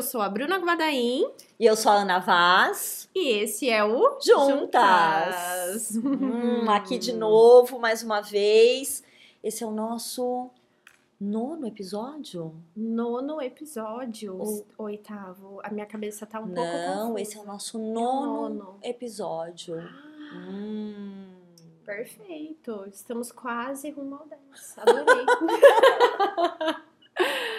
Eu sou a Bruna Guadaim. E eu sou a Ana Vaz. E esse é o Juntas. Juntas. Hum, aqui de novo, mais uma vez. Esse é o nosso nono episódio? Nono episódio. O... Oitavo. A minha cabeça tá um Não, pouco Não, esse é o nosso nono, nono. episódio. Ah. Hum. Perfeito. Estamos quase rumo ao 10. Adorei.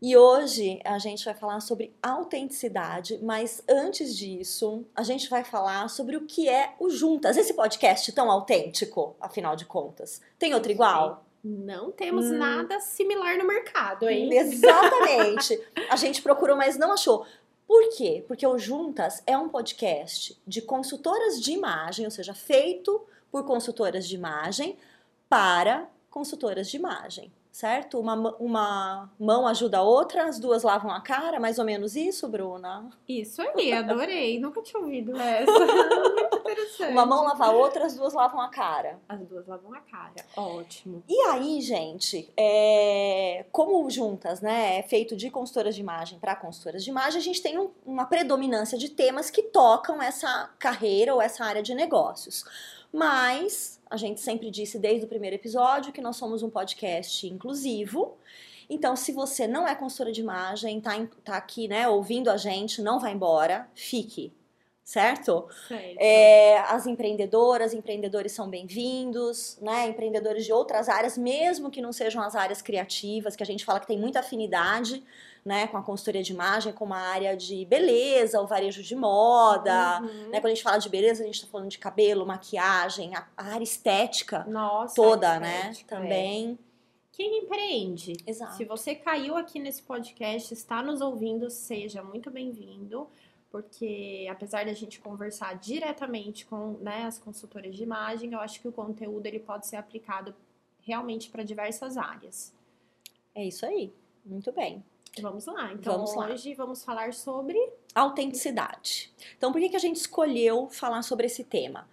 E hoje a gente vai falar sobre autenticidade, mas antes disso, a gente vai falar sobre o que é o Juntas, esse podcast tão autêntico, afinal de contas. Tem outro igual? Não temos hum. nada similar no mercado, hein? Exatamente. a gente procurou, mas não achou. Por quê? Porque o Juntas é um podcast de consultoras de imagem, ou seja, feito por consultoras de imagem para consultoras de imagem certo? Uma, uma mão ajuda a outra, as duas lavam a cara, mais ou menos isso, Bruna? Isso aí, adorei. Nunca tinha ouvido essa. Muito interessante. Uma mão lava a outra, as duas lavam a cara. As duas lavam a cara. Ótimo. E aí, gente, é... como juntas, né, é feito de consultoras de imagem para consultoras de imagem, a gente tem um, uma predominância de temas que tocam essa carreira ou essa área de negócios. Mas a gente sempre disse desde o primeiro episódio que nós somos um podcast inclusivo. Então, se você não é consultora de imagem, tá, tá aqui, né, ouvindo a gente, não vai embora, fique, certo? certo. É, as empreendedoras, empreendedores são bem-vindos, né? Empreendedores de outras áreas, mesmo que não sejam as áreas criativas, que a gente fala que tem muita afinidade, né, com a consultoria de imagem, com uma área de beleza, o varejo de moda, uhum. né, quando a gente fala de beleza, a gente está falando de cabelo, maquiagem, a, área estética Nossa, toda, né, é. também. É. Quem empreende? Exato. Se você caiu aqui nesse podcast, está nos ouvindo, seja muito bem-vindo, porque apesar da gente conversar diretamente com né, as consultoras de imagem, eu acho que o conteúdo ele pode ser aplicado realmente para diversas áreas. É isso aí. Muito bem. Vamos lá. Então, vamos hoje lá. vamos falar sobre autenticidade. Então, por que, que a gente escolheu falar sobre esse tema?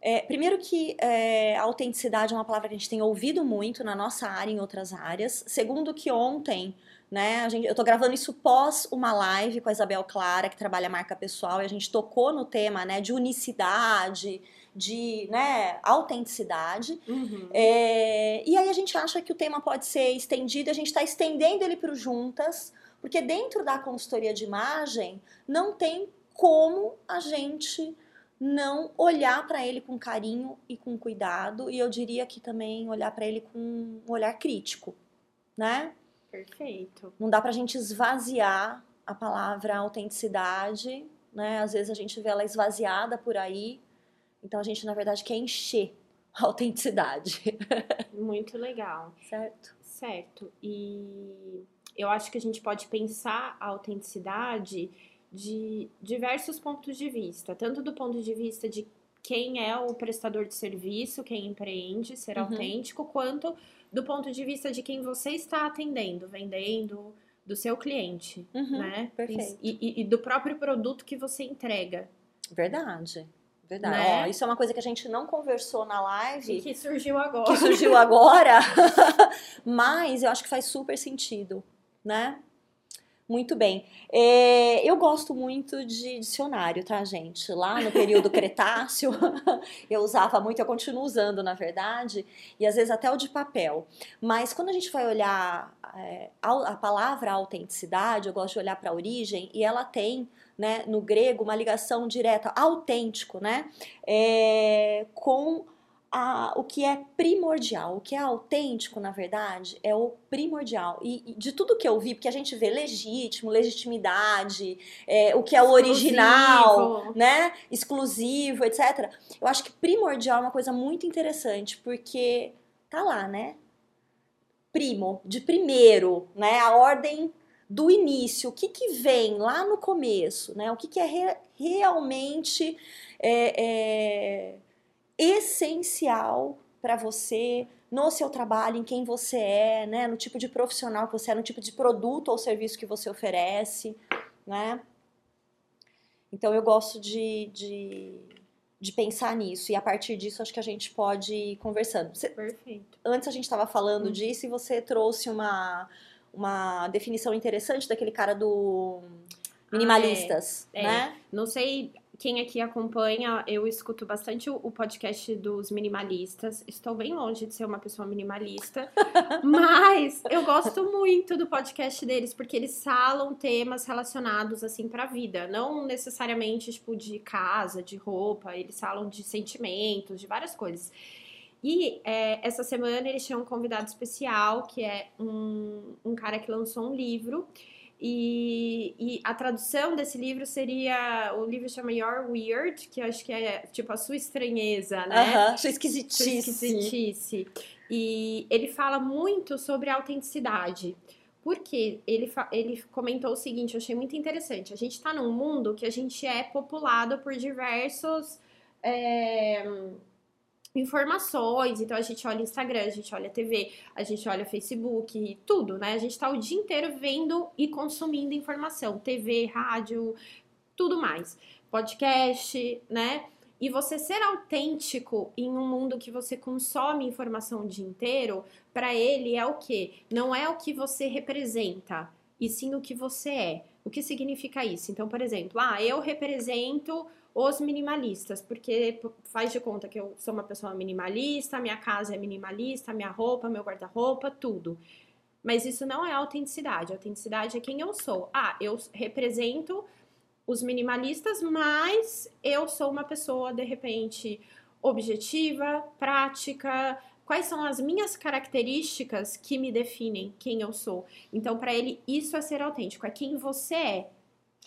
É, primeiro que é, a autenticidade é uma palavra que a gente tem ouvido muito na nossa área e em outras áreas. Segundo que ontem, né, gente, eu tô gravando isso pós uma live com a Isabel Clara, que trabalha marca pessoal, e a gente tocou no tema, né, de unicidade, de né, autenticidade. Uhum. É, e aí a gente acha que o tema pode ser estendido, a gente está estendendo ele para o Juntas, porque dentro da consultoria de imagem não tem como a gente não olhar para ele com carinho e com cuidado, e eu diria que também olhar para ele com um olhar crítico, né? Perfeito. Não dá para a gente esvaziar a palavra autenticidade, né? Às vezes a gente vê ela esvaziada por aí, então a gente, na verdade, quer encher a autenticidade. Muito legal. Certo? Certo. E eu acho que a gente pode pensar a autenticidade de diversos pontos de vista, tanto do ponto de vista de quem é o prestador de serviço, quem empreende, ser uhum. autêntico, quanto do ponto de vista de quem você está atendendo, vendendo, do seu cliente, uhum, né? Perfeito. E, e, e do próprio produto que você entrega. Verdade. Verdade. Né? Ó, isso é uma coisa que a gente não conversou na live. Que surgiu agora. Que surgiu agora. mas eu acho que faz super sentido, né? Muito bem. É, eu gosto muito de dicionário, tá, gente? Lá no período Cretáceo, eu usava muito, eu continuo usando, na verdade, e às vezes até o de papel. Mas quando a gente vai olhar é, a, a palavra autenticidade, eu gosto de olhar para a origem, e ela tem né, no grego, uma ligação direta, autêntico, né, é, com a, o que é primordial, o que é autêntico, na verdade, é o primordial. E, e de tudo que eu vi, porque a gente vê legítimo, legitimidade, é, o que é o original, né? Exclusivo, etc. Eu acho que primordial é uma coisa muito interessante, porque tá lá, né? Primo, de primeiro, né? A ordem do início, o que, que vem lá no começo, né? O que, que é re, realmente é, é, essencial para você no seu trabalho, em quem você é, né? No tipo de profissional que você é, no tipo de produto ou serviço que você oferece, né? Então eu gosto de, de, de pensar nisso e a partir disso acho que a gente pode ir conversando. Você, Perfeito. Antes a gente estava falando hum. disso e você trouxe uma uma definição interessante daquele cara do Minimalistas, Ah, é. né? Não sei quem aqui acompanha, eu escuto bastante o podcast dos minimalistas. Estou bem longe de ser uma pessoa minimalista, mas eu gosto muito do podcast deles porque eles falam temas relacionados assim para a vida, não necessariamente tipo de casa, de roupa, eles falam de sentimentos, de várias coisas. E é, essa semana eles tinham um convidado especial, que é um, um cara que lançou um livro. E, e a tradução desse livro seria. O livro chama Your Weird, que eu acho que é tipo a sua estranheza, né? Aham, sou Sua esquisitice. esquisitice. E ele fala muito sobre a autenticidade. Porque ele, ele comentou o seguinte, eu achei muito interessante. A gente está num mundo que a gente é populado por diversos é, informações. Então a gente olha Instagram, a gente olha TV, a gente olha Facebook, tudo, né? A gente tá o dia inteiro vendo e consumindo informação, TV, rádio, tudo mais. Podcast, né? E você ser autêntico em um mundo que você consome informação o dia inteiro, para ele é o quê? Não é o que você representa, e sim o que você é. O que significa isso? Então, por exemplo, ah, eu represento os minimalistas, porque faz de conta que eu sou uma pessoa minimalista, minha casa é minimalista, minha roupa, meu guarda-roupa, tudo. Mas isso não é autenticidade. Autenticidade é quem eu sou. Ah, eu represento os minimalistas, mas eu sou uma pessoa, de repente, objetiva, prática. Quais são as minhas características que me definem quem eu sou? Então, para ele, isso é ser autêntico, é quem você é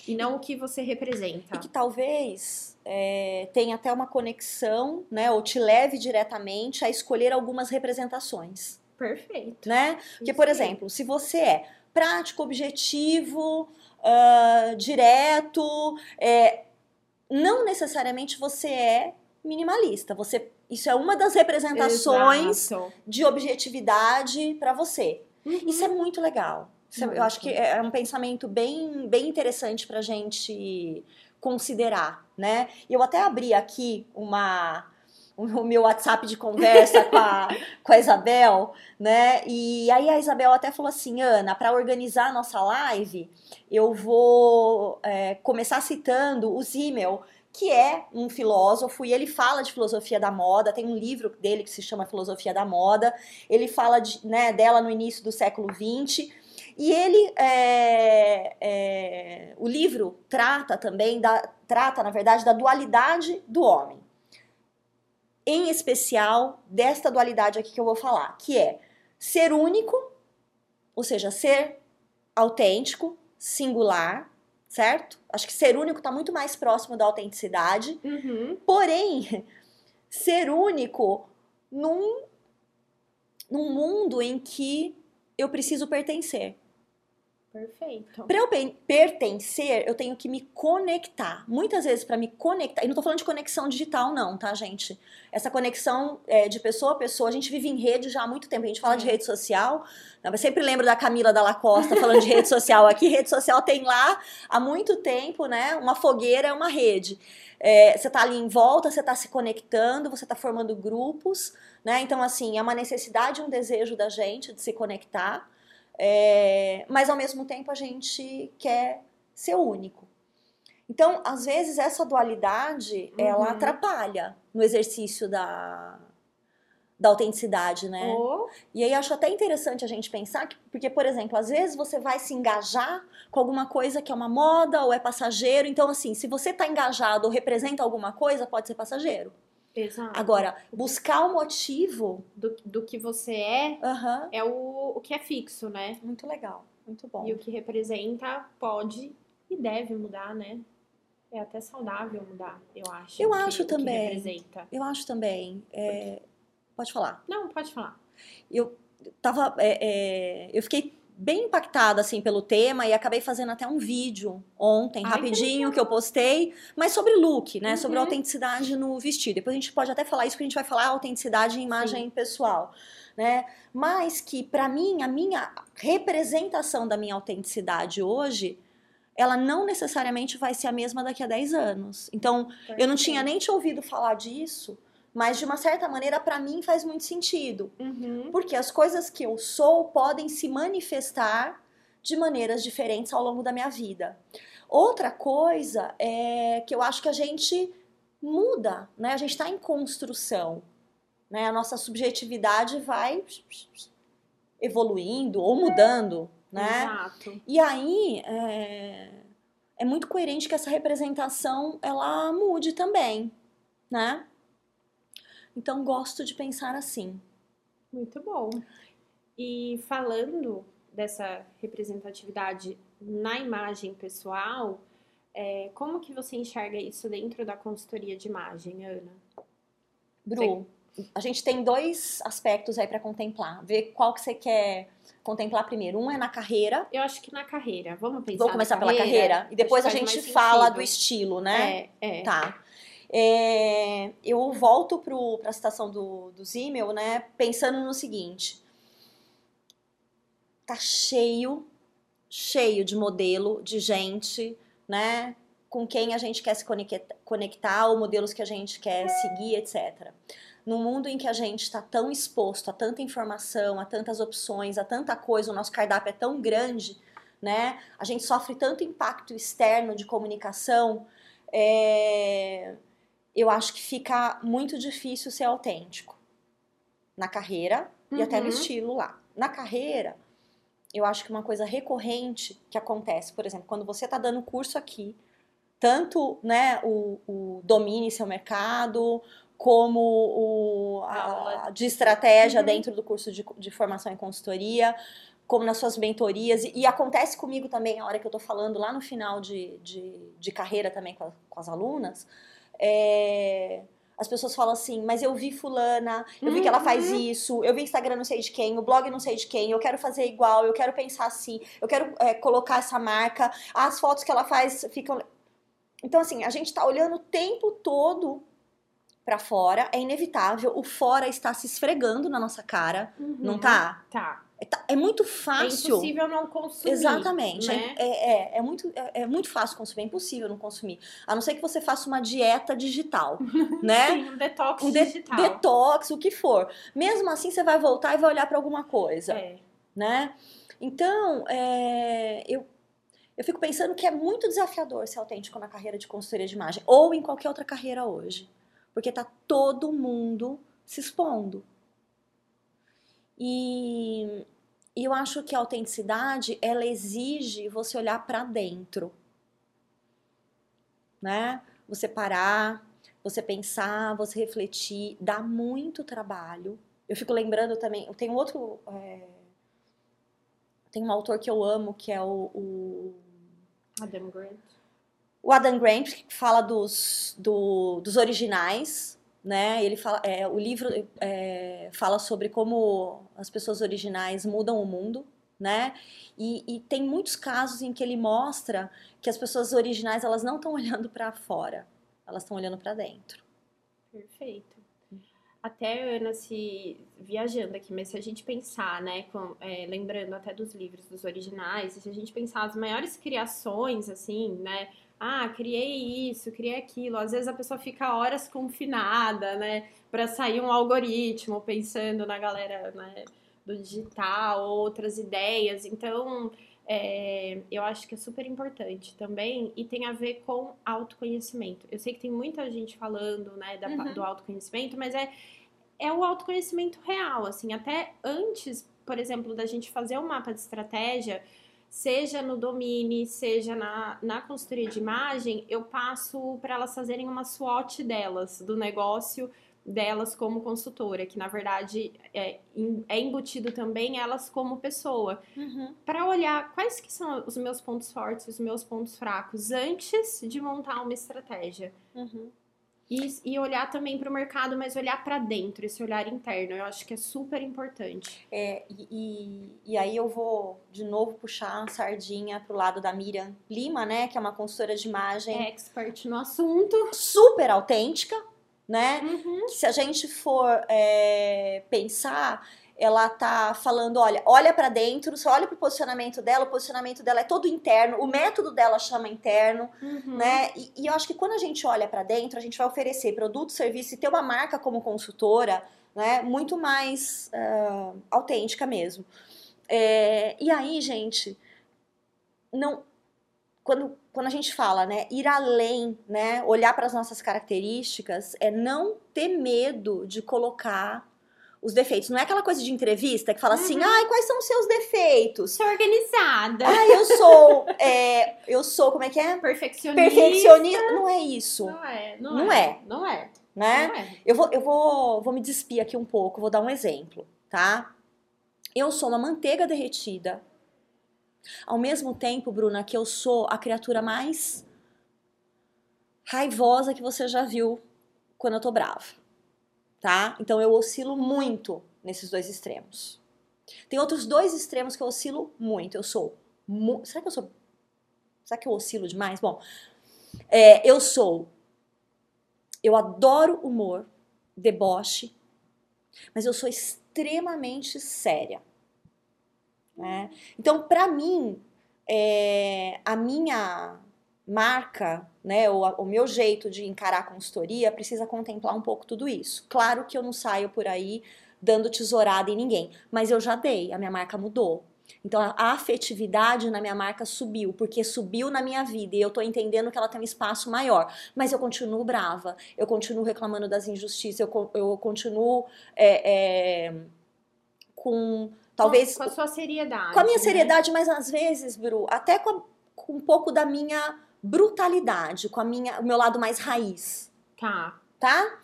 e não o que você representa. E que talvez é, tenha até uma conexão, né? Ou te leve diretamente a escolher algumas representações, Perfeito. né? Porque, por exemplo, se você é prático, objetivo, ah, direto, é, não necessariamente você é minimalista. Você, isso é uma das representações Exato. de objetividade para você. Uhum. Isso é muito legal. É- eu acho que é um pensamento bem, bem interessante para gente considerar, né? Eu até abri aqui uma o meu WhatsApp de conversa com a, com a Isabel, né? E aí a Isabel até falou assim, Ana, para organizar a nossa live, eu vou é, começar citando o Zimmel, que é um filósofo, e ele fala de filosofia da moda, tem um livro dele que se chama Filosofia da Moda, ele fala de, né, dela no início do século XX, e ele, é, é, o livro trata também, da, trata na verdade da dualidade do homem. Em especial desta dualidade aqui que eu vou falar, que é ser único, ou seja, ser autêntico, singular, certo? Acho que ser único está muito mais próximo da autenticidade. Uhum. Porém, ser único num, num mundo em que eu preciso pertencer. Perfeito. Para eu pertencer, eu tenho que me conectar. Muitas vezes, para me conectar, e não tô falando de conexão digital, não, tá, gente? Essa conexão é, de pessoa a pessoa, a gente vive em rede já há muito tempo. A gente fala de É. rede social, né, eu sempre lembro da Camila da Lacosta falando de rede social aqui. Rede social tem lá há muito tempo, né? Uma fogueira é uma rede. É, você tá ali em volta, você tá se conectando, você tá formando grupos, né? Então, assim, é uma necessidade, um desejo da gente de se conectar. É, mas ao mesmo tempo a gente quer ser único. Então, às vezes, essa dualidade ela Uhum. atrapalha no exercício da, da autenticidade, né? Ou E aí acho até interessante a gente pensar que, porque, por exemplo, às vezes você vai se engajar com alguma coisa que é uma moda ou é passageiro. Então, assim, se você está engajado ou representa alguma coisa, pode ser passageiro. Exato. Agora, buscar o motivo. do, do que você é, Aham. é o, o que é fixo, né? muito legal, muito bom. E o que representa pode e deve mudar, né? É até saudável mudar, eu acho. Eu que- acho que também. representa. Eu acho também. é, Pode falar. Não, pode falar. eu tava é, é, eu fiquei bem impactada assim pelo tema e acabei fazendo até um vídeo ontem Ai, rapidinho que, eu postei mas sobre look né sobre Uhum. autenticidade no vestido. Depois a gente pode até falar isso que a gente vai falar autenticidade em imagem pessoal né. Mas que pra mim a minha representação da minha autenticidade hoje ela não necessariamente vai ser a mesma daqui a 10 anos. Então eu não tinha nem te ouvido falar disso, mas de uma certa maneira para mim faz muito sentido, Uhum. porque as coisas que eu sou podem se manifestar de maneiras diferentes ao longo da minha vida. Outra coisa é que eu acho que a gente muda, né? A gente está em construção, né? A nossa subjetividade vai evoluindo ou mudando, né? Exato. E aí é, é muito coerente que essa representação ela mude também, né? Então gosto de pensar assim. Muito bom. E falando dessa representatividade na imagem pessoal, é, como que você enxerga isso dentro da consultoria de imagem, Ana? Bru, a gente tem dois aspectos aí para contemplar. Ver qual que você quer contemplar primeiro. Um é na carreira. Eu acho que na carreira. Vamos pensar Vamos começar na pela carreira e depois a gente fala sentido. do estilo, né? É, é. Tá. É, eu volto para a citação do, do Zimmel, né? Pensando no seguinte: tá cheio, cheio de modelo, de gente, né? Com quem a gente quer se conecta- conectar, ou modelos que a gente quer seguir, etc. Num mundo em que a gente está tão exposto a tanta informação, a tantas opções, a tanta coisa, o nosso cardápio é tão grande, né? A gente sofre tanto impacto externo de comunicação, é, eu acho que fica muito difícil ser autêntico na carreira e até no Uhum. estilo lá. Na carreira, eu acho que uma coisa recorrente que acontece, por exemplo, quando você está dando curso aqui, tanto né, o, o domine seu mercado, como o, a- de estratégia Uhum. dentro do curso de, de formação em consultoria, como nas suas mentorias, e, e acontece comigo também, a hora que eu tô falando lá no final de, de, de carreira também com, a- com as alunas, é, as pessoas falam assim, mas eu vi fulana, eu vi que ela faz Uhum. isso, eu vi Instagram não sei de quem, o blog não sei de quem, eu quero fazer igual, eu quero pensar assim, eu quero é, colocar essa marca, as fotos que ela faz ficam... Então, assim, a gente tá olhando o tempo todo pra fora, é inevitável, o fora está se esfregando na nossa cara, Uhum. não tá? Tá. É, tá- é muito É fácil. impossível não consumir. Exatamente. Né? É, é, é muito, é, é muito fácil consumir, é impossível não consumir. A não ser que você faça uma dieta digital, né? Sim, um detox Um de- digital. detox, o que for. Mesmo assim, você vai voltar e vai olhar para alguma coisa, É. né? Então, é, eu, eu fico pensando que é muito desafiador ser autêntico na carreira de consultoria de imagem, ou em qualquer outra carreira hoje. Porque tá todo mundo se expondo. E, e eu acho que a autenticidade, ela exige você olhar para dentro. Né? Você parar, você pensar, você refletir, dá muito trabalho. Eu fico lembrando também, tem um outro. é, tem um autor que eu amo, que é o- o Adam Grant. o Adam Grant que fala dos, do- dos originais, né? Ele fala, é, o livro é, fala sobre como as pessoas originais mudam o mundo, né? E, e tem muitos casos em que ele mostra que as pessoas originais elas não estão olhando para fora, elas estão olhando para dentro. Perfeito. Até Ana se viajando aqui, mas se a gente pensar, né, com- é, lembrando até dos livros dos originais, se a gente pensar as maiores criações, assim, né, ah, criei isso, criei aquilo, às vezes a pessoa fica horas confinada, né, para sair um algoritmo pensando na galera, né, do digital, outras ideias, então é, eu acho que é super importante também e tem a ver com autoconhecimento. Eu sei que tem muita gente falando, né, da- Uhum. do autoconhecimento, mas é, é o autoconhecimento real, assim, até antes, por exemplo, da gente fazer um mapa de estratégia, seja no Domine, seja na, na consultoria de imagem, eu passo para elas fazerem uma SWOT delas, do negócio delas como consultora, que na verdade é, é embutido também elas como pessoa para olhar quais que são os meus pontos fortes, os meus pontos fracos antes de montar uma estratégia. Uhum. E, e olhar também para o mercado, mas olhar para dentro, esse olhar interno, eu acho que é super importante. É, e, e, aí eu vou de novo puxar a sardinha pro lado da Miriam Lima, né? Que é uma consultora de imagem É expert no assunto. super autêntica, né? Uhum. se a gente for é, pensar, ela tá falando, olha, olha para dentro, você olha pro posicionamento dela, o posicionamento dela é todo interno, o método dela chama interno, Uhum. né? E, e eu acho que quando a gente olha para dentro, a gente vai oferecer produto, serviço e ter uma marca como consultora, né? Muito mais ah, autêntica mesmo. É, e aí, gente, não quando, quando a gente fala, né, ir além, né, olhar para as nossas características, é não ter medo de colocar os defeitos. Não é aquela coisa de entrevista que fala assim, Uhum. ai, quais são os seus defeitos? Sou organizada. Ah, eu sou, é, eu sou, como é que é? Perfeccionista. Perfeccionista. Não é isso, Não é, não, Não é. é. Não é. né? Não é. Eu vou, eu vou, vou me despir aqui um pouco, vou dar um exemplo, tá? Eu sou uma manteiga derretida. Ao mesmo tempo, Bruna, que eu sou a criatura mais raivosa que você já viu quando eu tô brava, tá? Então eu oscilo muito nesses dois extremos. Tem outros dois extremos que eu oscilo muito. Eu sou. mu- Será que eu sou. Será que eu oscilo demais? Bom, é, eu sou eu adoro humor, deboche, mas eu sou extremamente séria. né? Então, pra mim, é, a minha marca, né, a- o meu jeito de encarar a consultoria precisa contemplar um pouco tudo isso. Claro que eu não saio por aí dando tesourada em ninguém, mas eu já dei, a minha marca mudou. Então a afetividade na minha marca subiu, porque subiu na minha vida e eu tô entendendo que ela tem um espaço maior. Mas eu continuo brava, eu continuo reclamando das injustiças, eu, eu continuo é, é, com talvez Com, com a sua seriedade. com a minha né? seriedade, mas às vezes, Bru, até com, a- com um pouco da minha brutalidade, com a minha, o meu lado mais raiz Tá. tá?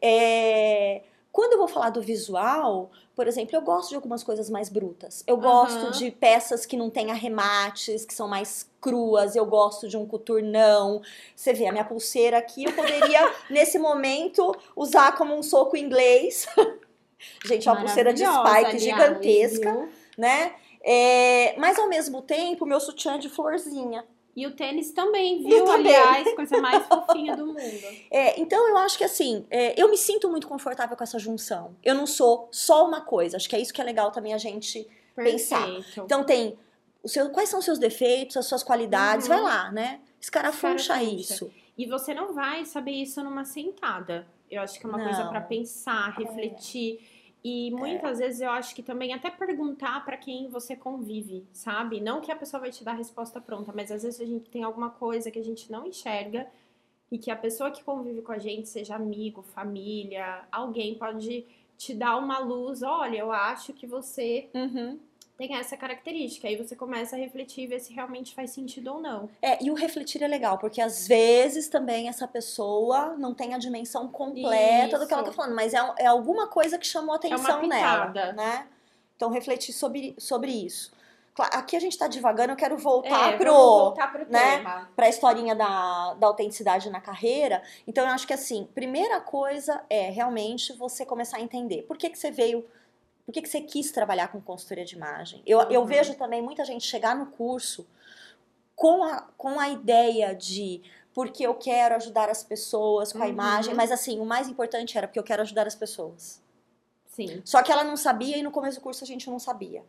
É, Quando eu vou falar do visual, por exemplo, eu gosto de algumas coisas mais brutas. Eu gosto Aham. de peças que não têm arremates, que são mais cruas. Eu gosto de um coturnão. Você vê, a minha pulseira aqui, eu poderia, nesse momento, usar como um soco inglês. Gente, é uma pulseira de spike aliás, gigantesca, viu? né? É, Mas ao mesmo tempo, meu sutiã de florzinha. E o tênis também, viu? também. Aliás, coisa mais fofinha do mundo. É, então eu acho que assim, é, eu me sinto muito confortável com essa junção. Eu não sou só uma coisa. Acho que é isso que é legal também a gente pensar. Perfeito. Então tem o seu, quais são os seus defeitos, as suas qualidades, Uhum. vai lá, né? Escarafuncha Escarafuncha. isso. E você não vai saber isso numa sentada. Eu acho que é uma coisa Não. pra pensar, refletir. E muitas vezes eu acho que também até perguntar pra quem você convive, sabe? Não que a pessoa vai te dar a resposta pronta, mas às vezes a gente tem alguma coisa que a gente não enxerga e que a pessoa que convive com a gente, seja amigo, família, alguém pode te dar uma luz. Olha, eu acho que você Uhum. Tem essa característica. Aí você começa a refletir e ver se realmente faz sentido ou não. É, e o refletir é legal, porque às vezes também essa pessoa não tem a dimensão completa do que ela tá Isso. falando, mas é, é alguma coisa que chamou atenção nela, pitada. né? Então refletir sobre, sobre isso. Aqui a gente tá devagando, eu quero voltar é, pro, voltar pro né? tema. para a historinha da, da autenticidade na carreira. Então, eu acho que assim, primeira coisa é realmente você começar a entender por que, que você veio, por que, que você quis trabalhar com consultoria de imagem. Eu, eu Uhum. vejo também muita gente chegar no curso com a, com a ideia de porque eu quero ajudar as pessoas com a Uhum. imagem, mas assim, o mais importante era porque eu quero ajudar as pessoas. Sim. Só que ela não sabia e no começo do curso a gente não sabia.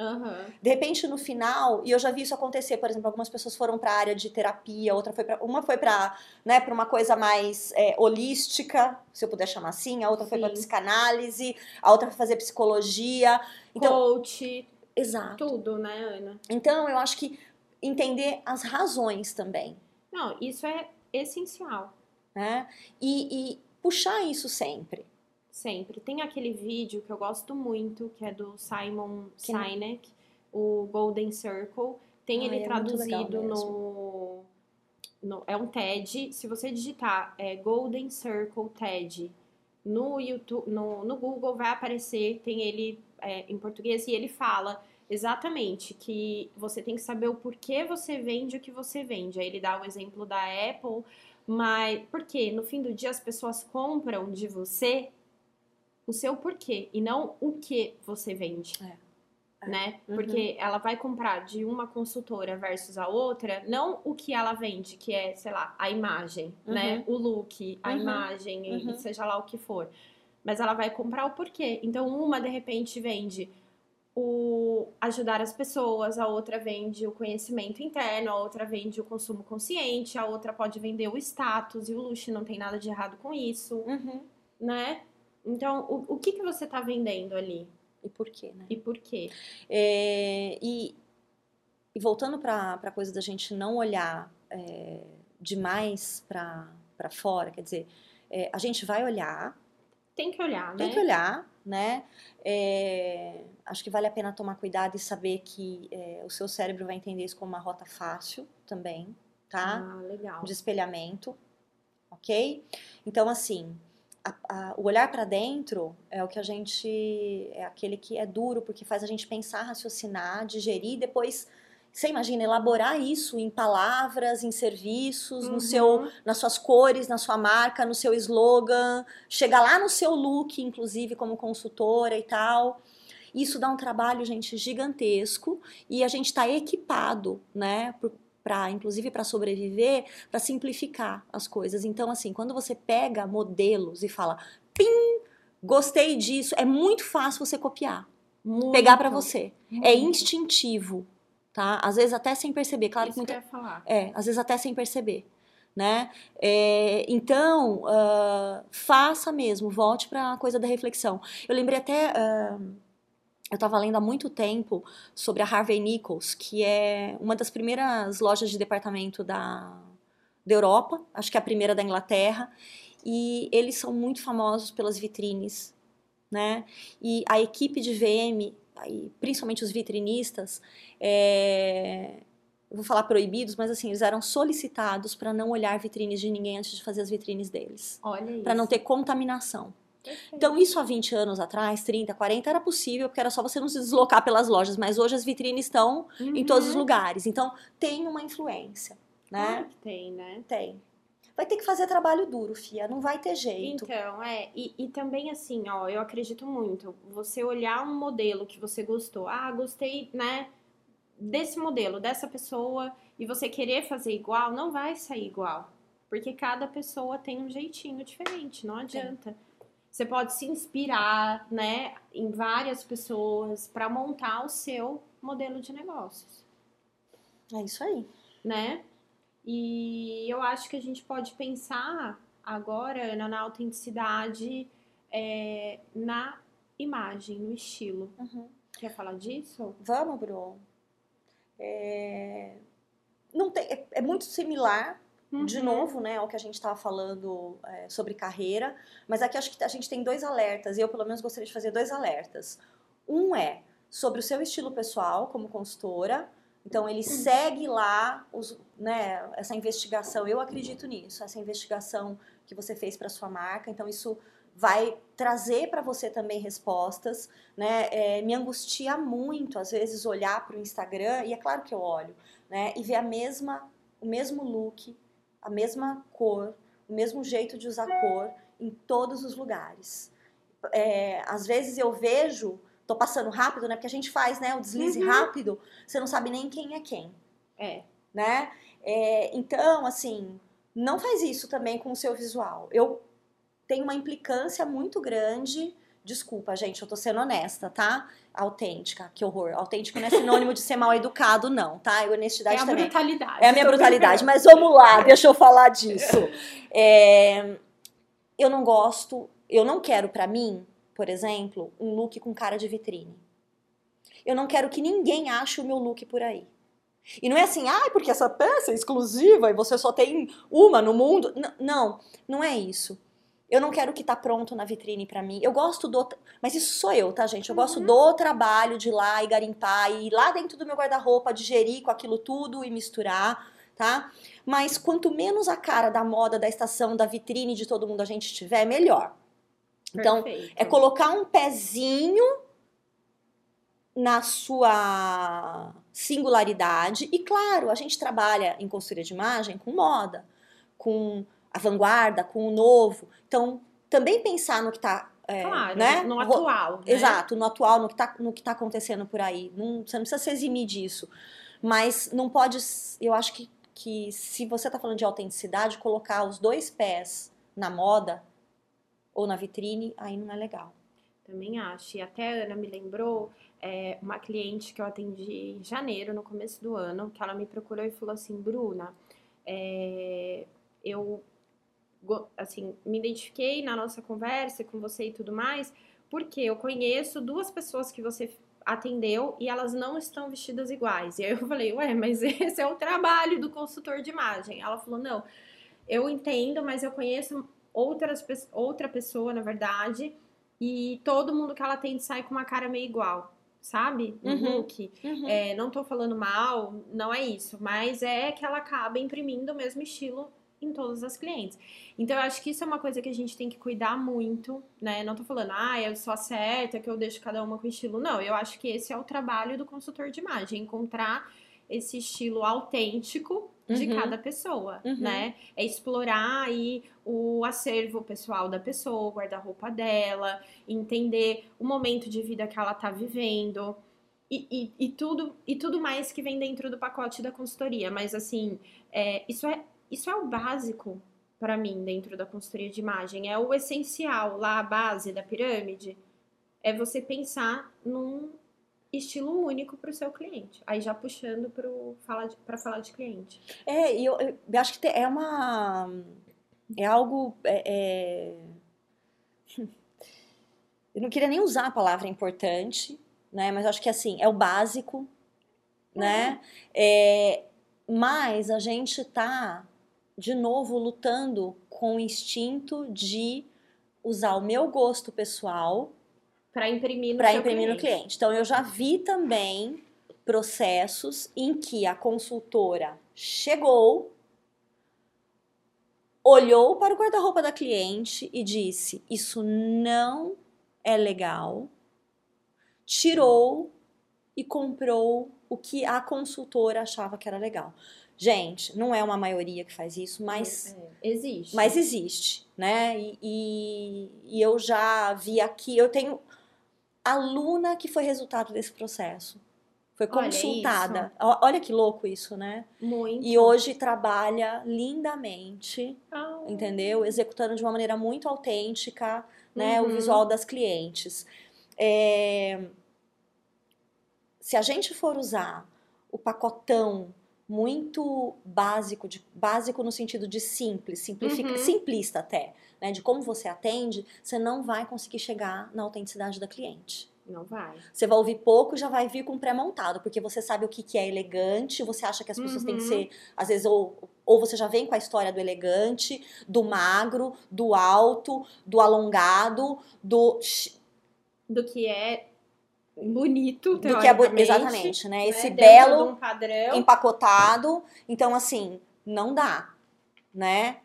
Aham. De repente, no final, e eu já vi isso acontecer, por exemplo, algumas pessoas foram para a área de terapia, outra foi pra, uma foi para né, pra uma coisa mais é, holística, se eu puder chamar assim, a outra foi para Sim. psicanálise, a outra foi fazer psicologia. Então, Coach, exato. tudo, né, Ana? Então, eu acho que entender as razões também, Não, isso é essencial. né? E, e puxar isso sempre. Sempre. Tem aquele vídeo que eu gosto muito, que é do Simon Que Sinek, o Golden Circle. Tem Ai, ele é traduzido no, no- É um TED. Se você digitar é, Golden Circle TED no YouTube, no, no Google, vai aparecer. Tem ele é, em português e ele fala exatamente que você tem que saber o porquê você vende o que você vende. Aí ele dá o exemplo da Apple, mas porque no fim do dia as pessoas compram de você o seu porquê e não o que você vende. É. É. Né? Uhum. Porque ela vai comprar de uma consultora versus a outra, não o que ela vende, que é, sei lá, a imagem, né? O look, a Uhum. imagem, e Uhum. seja lá o que for. mas ela vai comprar o porquê. Então, uma de repente vende o ajudar as pessoas, a outra vende o conhecimento interno, a outra vende o consumo consciente, a outra pode vender o status e o luxo, não tem nada de errado com isso, Uhum. né? Então, o, o que, que você tá vendendo ali? E por quê, né? E por quê? É, e, e voltando para a coisa da gente não olhar é, demais para fora, quer dizer, é, a gente vai olhar, Tem que olhar, tem né? que olhar, né? É, acho que vale a pena tomar cuidado e saber que é, o seu cérebro vai entender isso como uma rota fácil também, tá? Ah, legal. de espelhamento, ok? Então, assim, a- a- o olhar para dentro é o que a gente. é aquele que é duro, porque faz a gente pensar, raciocinar, digerir, e depois. Você imagina elaborar isso em palavras, em serviços, no Uhum. seu, nas suas cores, na sua marca, no seu slogan, chegar lá no seu look, inclusive como consultora e tal. Isso dá um trabalho, gente, gigantesco e a gente está equipado, né, para inclusive para sobreviver, para simplificar as coisas. Então, assim, quando você pega modelos e fala, pim, gostei disso, é muito fácil você copiar, Muito, pegar para você. É muito. instintivo, tá? Às vezes até sem perceber, claro Isso que muita, falar. é, às vezes até sem perceber, né? É, então, ah, faça mesmo, volte para a coisa da reflexão. Eu lembrei até, ah, eu estava lendo há muito tempo sobre a Harvey Nichols, que é uma das primeiras lojas de departamento da, da Europa, acho que é a primeira da Inglaterra, e eles são muito famosos pelas vitrines, né? E a equipe de VM, principalmente os vitrinistas, é, vou falar proibidos, mas assim, eles eram solicitados para não olhar vitrines de ninguém antes de fazer as vitrines deles, Olha isso. para não ter contaminação. Então, isso há 20 anos atrás, 30, 40, era possível, porque era só você não se deslocar pelas lojas, mas hoje as vitrines estão em todos os Uhum. lugares. Então, tem uma influência, né? Claro que tem, né? Tem. Vai ter que fazer trabalho duro, fia, não vai ter jeito. Então, é, e, e também assim, ó, eu acredito muito, você olhar um modelo que você gostou, ah, gostei, né, desse modelo, dessa pessoa, e você querer fazer igual, não vai sair igual. Porque cada pessoa tem um jeitinho diferente, não adianta. Você pode se inspirar, né, em várias pessoas para montar o seu modelo de negócios É isso aí. né? E eu acho que a gente pode pensar agora, Ana, na autenticidade, é, na imagem, no estilo. Uhum. Quer falar disso? Vamos, Bru. É... Não tem, é, é muito similar, de Uhum. novo, né, ao que a gente estava falando é, sobre carreira, mas aqui acho que a gente tem dois alertas, e eu pelo menos gostaria de fazer dois alertas. Um é sobre o seu estilo pessoal como consultora, então ele segue lá os, né, essa investigação, eu acredito nisso, essa investigação que você fez para sua marca, então isso vai trazer para você também respostas, né? É, me angustia muito às vezes olhar para o Instagram e é claro que eu olho, né? E ver a mesma, o mesmo look, a mesma cor, o mesmo jeito de usar cor em todos os lugares. É, às vezes eu vejo, tô passando rápido, né? Porque a gente faz, né? O deslize Uhum. rápido, você não sabe nem quem é quem É. né? É, então, assim, não faz isso também com o seu visual. Eu tenho uma implicância muito grande. Desculpa, gente, eu tô sendo honesta, tá? Autêntica, que horror. Autêntico não é sinônimo de ser mal educado, não, tá? E honestidade É a também. brutalidade. É a minha brutalidade, mas vamos lá, deixa eu falar disso. É, eu não gosto, eu não quero pra mim, por exemplo, um look com cara de vitrine. Eu não quero que ninguém ache o meu look por aí. E não é assim, ah, porque essa peça é exclusiva e você só tem uma no mundo. N- não, não é isso. Eu não quero que tá pronto na vitrine pra mim. Eu gosto do. Mas isso sou eu, tá, gente? Eu gosto do trabalho de ir lá e garimpar e ir lá dentro do meu guarda-roupa, digerir com aquilo tudo e misturar, tá? Mas quanto menos a cara da moda, da estação, da vitrine de todo mundo a gente tiver, melhor. Então, Perfeito. é colocar um pezinho na sua singularidade. E claro, a gente trabalha em consultoria de imagem com moda, com a vanguarda, com o novo. Então, também pensar no que está. Claro, né? no atual. né? Exato, no atual, no que está no que tá acontecendo por aí. Não, você não precisa se eximir disso. Mas não pode. Eu acho que, que se você está falando de autenticidade, colocar os dois pés na moda ou na vitrine, aí não é legal. Também acho. E até a Ana me lembrou é, uma cliente que eu atendi em janeiro, no começo do ano, que ela me procurou e falou assim, Bruna, é, eu assim, me identifiquei na nossa conversa com você e tudo mais, porque eu conheço duas pessoas que você atendeu e elas não estão vestidas iguais. E aí eu falei, ué, mas esse é o trabalho do consultor de imagem. Ela falou, não, eu entendo, mas eu conheço outras, outra pessoa, na verdade, e todo mundo que ela atende sai com uma cara meio igual. Sabe? No uhum, look. Uhum. É, não tô falando mal, não é isso. Mas é que ela acaba imprimindo o mesmo estilo em todas as clientes. Então, eu acho que isso é uma coisa que a gente tem que cuidar muito, né? Não tô falando, ah, eu sou a certa, que eu deixo cada uma com estilo. Não, eu acho que esse é o trabalho do consultor de imagem, encontrar esse estilo autêntico de uhum. cada pessoa, uhum. né? É explorar aí o acervo pessoal da pessoa, o guarda-roupa dela, entender o momento de vida que ela tá vivendo. E, e, e, tudo, e tudo mais que vem dentro do pacote da consultoria. Mas, assim, é, isso é isso é o básico para mim dentro da consultoria de imagem, é o essencial, lá a base da pirâmide, é você pensar num estilo único para o seu cliente. Aí já puxando para falar de, falar de cliente. É, e eu, eu, acho que é uma é algo é, é... eu não queria nem usar a palavra importante, né? Mas acho que assim é o básico, né? É, mas a gente tá de novo lutando com o instinto de usar o meu gosto pessoal para imprimir, no, pra imprimir cliente. no cliente. Então eu já vi também processos em que a consultora chegou, olhou para o guarda-roupa da cliente e disse: Isso não é legal, tirou e comprou o que a consultora achava que era legal. Gente, não é uma maioria que faz isso, mas é, existe. Mas existe, né? E, e, e, eu já vi aqui, eu tenho aluna que foi resultado desse processo. Foi consultada. Olha, Olha que louco isso, né? Muito. E hoje trabalha lindamente, oh. entendeu? Executando de uma maneira muito autêntica, né? Uhum. O visual das clientes. É... Se a gente for usar o pacotão muito básico, de, básico no sentido de simples, simplifica, uhum. simplista até, né? De como você atende, você não vai conseguir chegar na autenticidade da cliente. Não vai. Você vai ouvir pouco e já vai vir com pré-montado, porque você sabe o que, que é elegante, você acha que as pessoas uhum. têm que uhum. ser, às vezes, ou, ou você já vem com a história do elegante, do magro, do alto, do alongado, do. Do que é bonito, do que é exatamente, né? né? Esse né? belo um empacotado. Então, assim, não dá, né?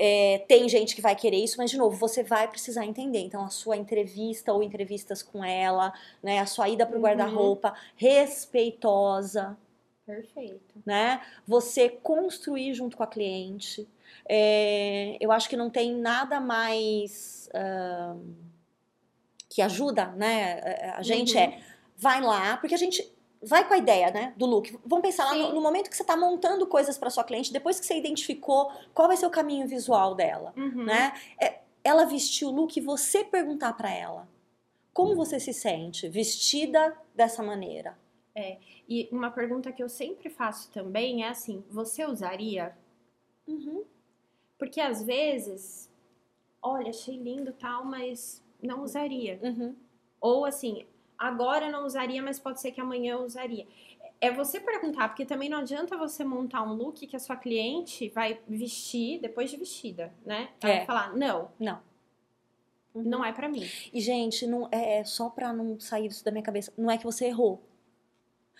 É, tem gente que vai querer isso, mas de novo, você vai precisar entender. Então, a sua entrevista ou entrevistas com ela, né? A sua ida para o uhum. guarda-roupa respeitosa. Perfeito. Né? Você construir junto com a cliente. É, eu acho que não tem nada mais. Uh, que ajuda, né, a gente uhum. é vai lá, porque a gente vai com a ideia, né, do look. Vamos pensar lá no, no, momento que você está montando coisas para sua cliente, depois que você identificou qual vai ser o caminho visual dela, uhum. né? É, ela vestiu o look e você perguntar para ela como você se sente vestida dessa maneira. É, e uma pergunta que eu sempre faço também é assim: você usaria? Uhum. Porque às vezes, olha, achei lindo tal, mas não usaria. Uhum. Ou assim, agora não usaria, mas pode ser que amanhã eu usaria. É você perguntar, porque também não adianta você montar um look que a sua cliente vai vestir depois de vestida, né? Ela é. vai falar, não. Não. Uhum. Não é para mim. E, gente, não é só pra não sair isso da minha cabeça. Não é que você errou.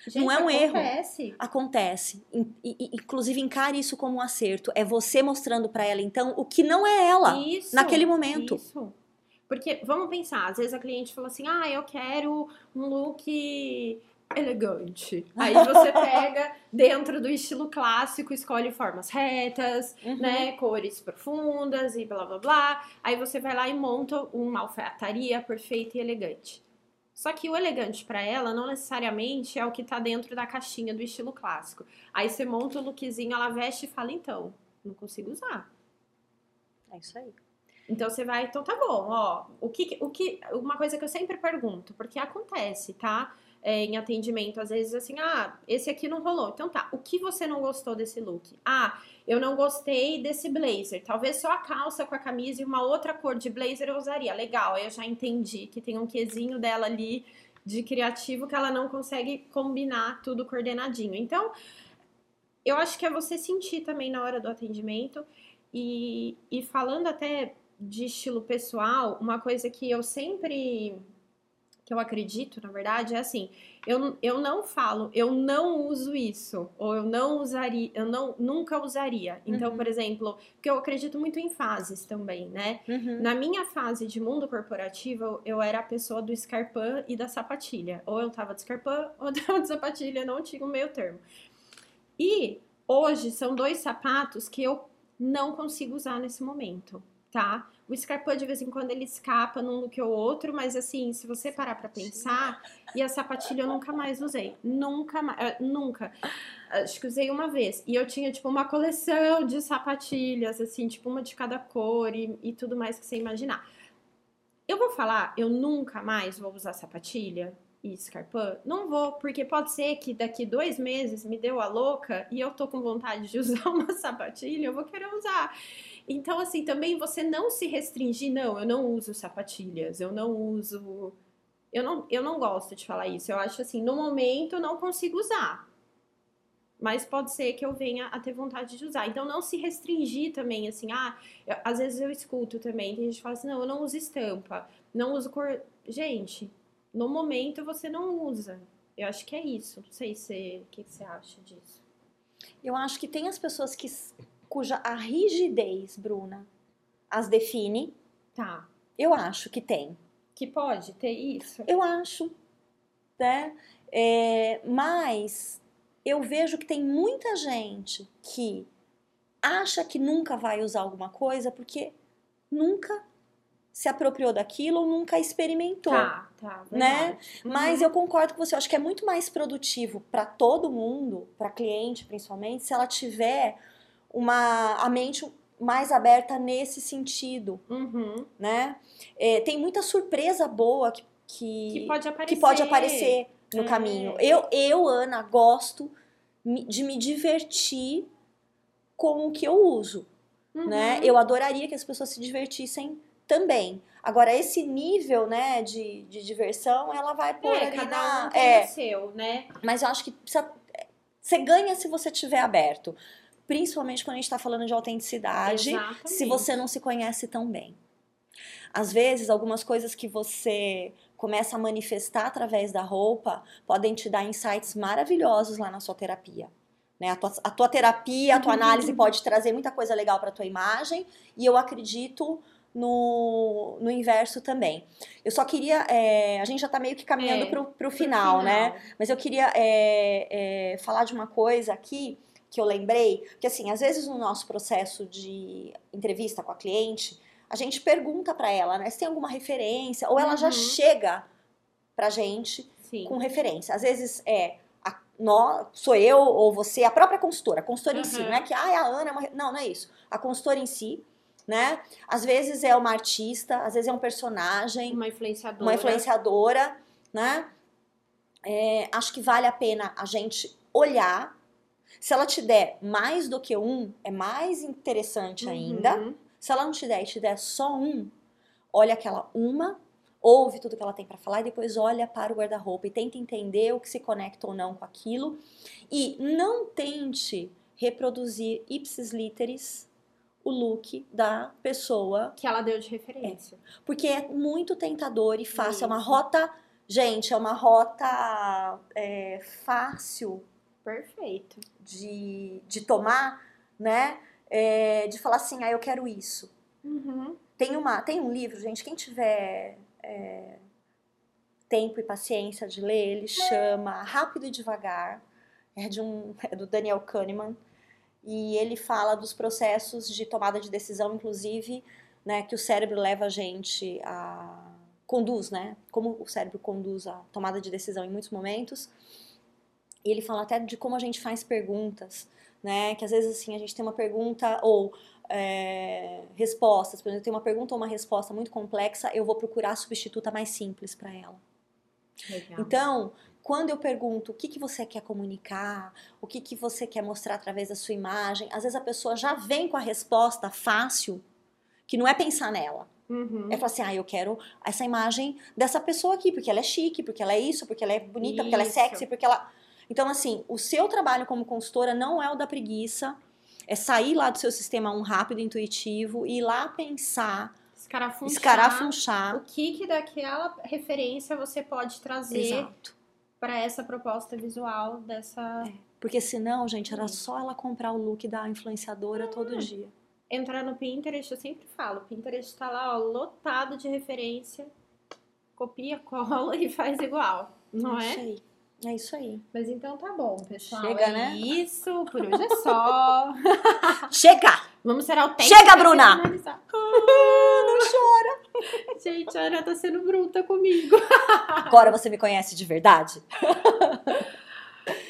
Gente, não é um acontece. erro. Acontece. Inclusive, encare isso como um acerto. É você mostrando para ela, então, o que não é ela isso, naquele momento. Isso. Porque, vamos pensar, às vezes a cliente fala assim, ah, eu quero um look elegante. Aí você pega dentro do estilo clássico, escolhe formas retas, uhum. né, cores profundas e blá blá blá. Aí você vai lá e monta uma alfaiataria perfeita e elegante. Só que o elegante para ela não necessariamente é o que tá dentro da caixinha do estilo clássico. Aí você monta o lookzinho, ela veste e fala então, não consigo usar. É isso aí. Então você vai, então tá bom, ó, o que, o que, uma coisa que eu sempre pergunto, porque acontece, tá? É, em atendimento, às vezes assim, ah, esse aqui não rolou. Então tá, o que você não gostou desse look? Ah, eu não gostei desse blazer. Talvez só a calça com a camisa e uma outra cor de blazer eu usaria. Legal, aí eu já entendi que tem um quesinho dela ali de criativo que ela não consegue combinar tudo coordenadinho. Então, eu acho que é você sentir também na hora do atendimento. E, e falando até de estilo pessoal, uma coisa que eu sempre que eu acredito, na verdade, é assim, eu, eu não falo, eu não uso isso, ou eu não usaria, eu não, nunca usaria. Então, uhum. por exemplo, porque eu acredito muito em fases também, né? Uhum. Na minha fase de mundo corporativo, eu era a pessoa do escarpão e da sapatilha. Ou eu tava de escarpão, ou eu tava de sapatilha, não tinha o meio termo. E hoje são dois sapatos que eu não consigo usar nesse momento, tá? O Scarpa de vez em quando ele escapa num look ou outro, mas assim, se você parar para pensar, e a sapatilha eu nunca mais usei. Nunca mais, eh, nunca. Acho que usei uma vez. E eu tinha, tipo, uma coleção de sapatilhas, assim, tipo, uma de cada cor e, e tudo mais que você imaginar. Eu vou falar, eu nunca mais vou usar sapatilha e Scarpa? Não vou, porque pode ser que daqui dois meses me deu a louca e eu tô com vontade de usar uma sapatilha, eu vou querer usar. Então, assim, também você não se restringir, não, eu não uso sapatilhas, eu não uso. Eu não, eu não gosto de falar isso. Eu acho assim, no momento eu não consigo usar. Mas pode ser que eu venha a ter vontade de usar. Então, não se restringir também, assim, ah, eu, às vezes eu escuto também, tem gente que fala assim, não, eu não uso estampa, não uso cor. Gente, no momento você não usa. Eu acho que é isso. Não sei se, o que você acha disso. Eu acho que tem as pessoas que cuja a rigidez, Bruna, as define. Tá. Eu acho que tem. Que pode ter isso? Eu acho, né? É, mas eu vejo que tem muita gente que acha que nunca vai usar alguma coisa porque nunca se apropriou daquilo ou nunca experimentou. Tá, tá, né? Uhum. Mas eu concordo com você, eu acho que é muito mais produtivo para todo mundo, para cliente principalmente, se ela tiver uma a mente mais aberta nesse sentido, uhum. né? É, tem muita surpresa boa que, que, que pode aparecer, que pode aparecer no é. caminho. Eu, eu, Ana, gosto de me divertir com o que eu uso, né? uhum. né? Eu adoraria que as pessoas se divertissem também. Agora, esse nível, né, de, de diversão, ela vai por é, ali cada na... Um tem é, o seu, né? Mas eu acho que precisa... Você ganha se você estiver aberto principalmente quando a gente está falando de autenticidade, Exatamente. se você não se conhece tão bem. Às vezes, algumas coisas que você começa a manifestar através da roupa podem te dar insights maravilhosos lá na sua terapia. Né? A, tua, a tua terapia, a tua análise pode trazer muita coisa legal para a tua imagem e eu acredito no, no inverso também. Eu só queria. É, a gente já está meio que caminhando é, para o final, final, né? Mas eu queria é, falar de uma coisa aqui que eu lembrei, que assim, às vezes no nosso processo de entrevista com a cliente, a gente pergunta para ela, né, se tem alguma referência, ou ela uhum. já chega pra gente Sim. com referência. Às vezes é a, nó, sou eu ou você, a própria consultora, a consultora uhum. em si, não é que ah, a Ana é uma, não, não é isso. A consultora em si, né? Às vezes é uma artista, às vezes é um personagem, uma influenciadora, uma influenciadora, né? É, acho que vale a pena a gente olhar se ela te der mais do que um, é mais interessante uhum. ainda. Se ela não te der e te der só um, olha aquela uma, ouve tudo que ela tem para falar e depois olha para o guarda-roupa e tenta entender o que se conecta ou não com aquilo. E não tente reproduzir ipsis literis o look da pessoa que ela deu de referência. É. Porque é muito tentador e fácil. Isso. É uma rota, gente, é uma rota é, fácil Perfeito. De, de tomar, né? É, de falar assim, ah, eu quero isso. Uhum. Tem, uma, tem um livro, gente, quem tiver é, tempo e paciência de ler, ele chama Rápido e Devagar, é, de um, é do Daniel Kahneman, e ele fala dos processos de tomada de decisão, inclusive, né, que o cérebro leva a gente a... conduz, né? Como o cérebro conduz a tomada de decisão em muitos momentos. E ele fala até de como a gente faz perguntas, né? Que às vezes assim a gente tem uma pergunta ou é, respostas. Por exemplo, tem uma pergunta ou uma resposta muito complexa, eu vou procurar a substituta mais simples para ela. Legal. Então, quando eu pergunto o que, que você quer comunicar, o que, que você quer mostrar através da sua imagem, às vezes a pessoa já vem com a resposta fácil, que não é pensar nela. Uhum. É falar assim, ah, eu quero essa imagem dessa pessoa aqui, porque ela é chique, porque ela é isso, porque ela é bonita, porque ela é Isso. sexy, porque ela. Então, assim, o seu trabalho como consultora não é o da preguiça, é sair lá do seu sistema um rápido, intuitivo, e ir lá pensar, Escarafunchar. escarafunchar. O que que daquela referência você pode trazer para essa proposta visual dessa Porque senão, gente, era só ela comprar o look da influenciadora todo dia. entrar no Pinterest, eu sempre falo, o Pinterest tá lá, ó, lotado de referência. Copia, cola e faz igual, não Isso é? aí. É isso aí. Mas então tá bom, pessoal. Chega, é né? Isso, por hoje é só. Chega! Vamos ser autênticos. Chega, Bruna! finalizar. Não chora! Gente, a Ana tá sendo bruta comigo. Agora você me conhece de verdade?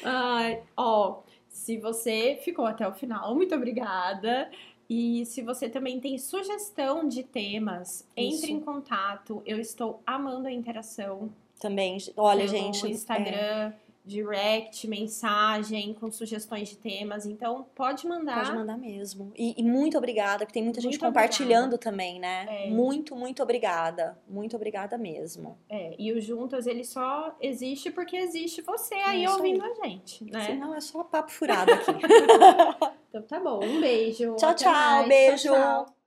Ai, ó, se você ficou até o final, muito obrigada. E se você também tem sugestão de temas, entre Isso. em contato. Eu estou amando a interação. Também. Olha, pelo gente. é, Instagram, direct, mensagem com sugestões de temas. Então, pode mandar. Pode mandar mesmo. E, e muito obrigada, que tem muita gente Muito compartilhando também, né? É. Muito, muito obrigada. Muito obrigada mesmo. É, e o Juntas, ele só existe porque existe você aí isso ouvindo aí. a gente, né? Senão é só papo furado aqui. Então tá bom, um beijo. tchau, tchau. mais, Beijo. tchau.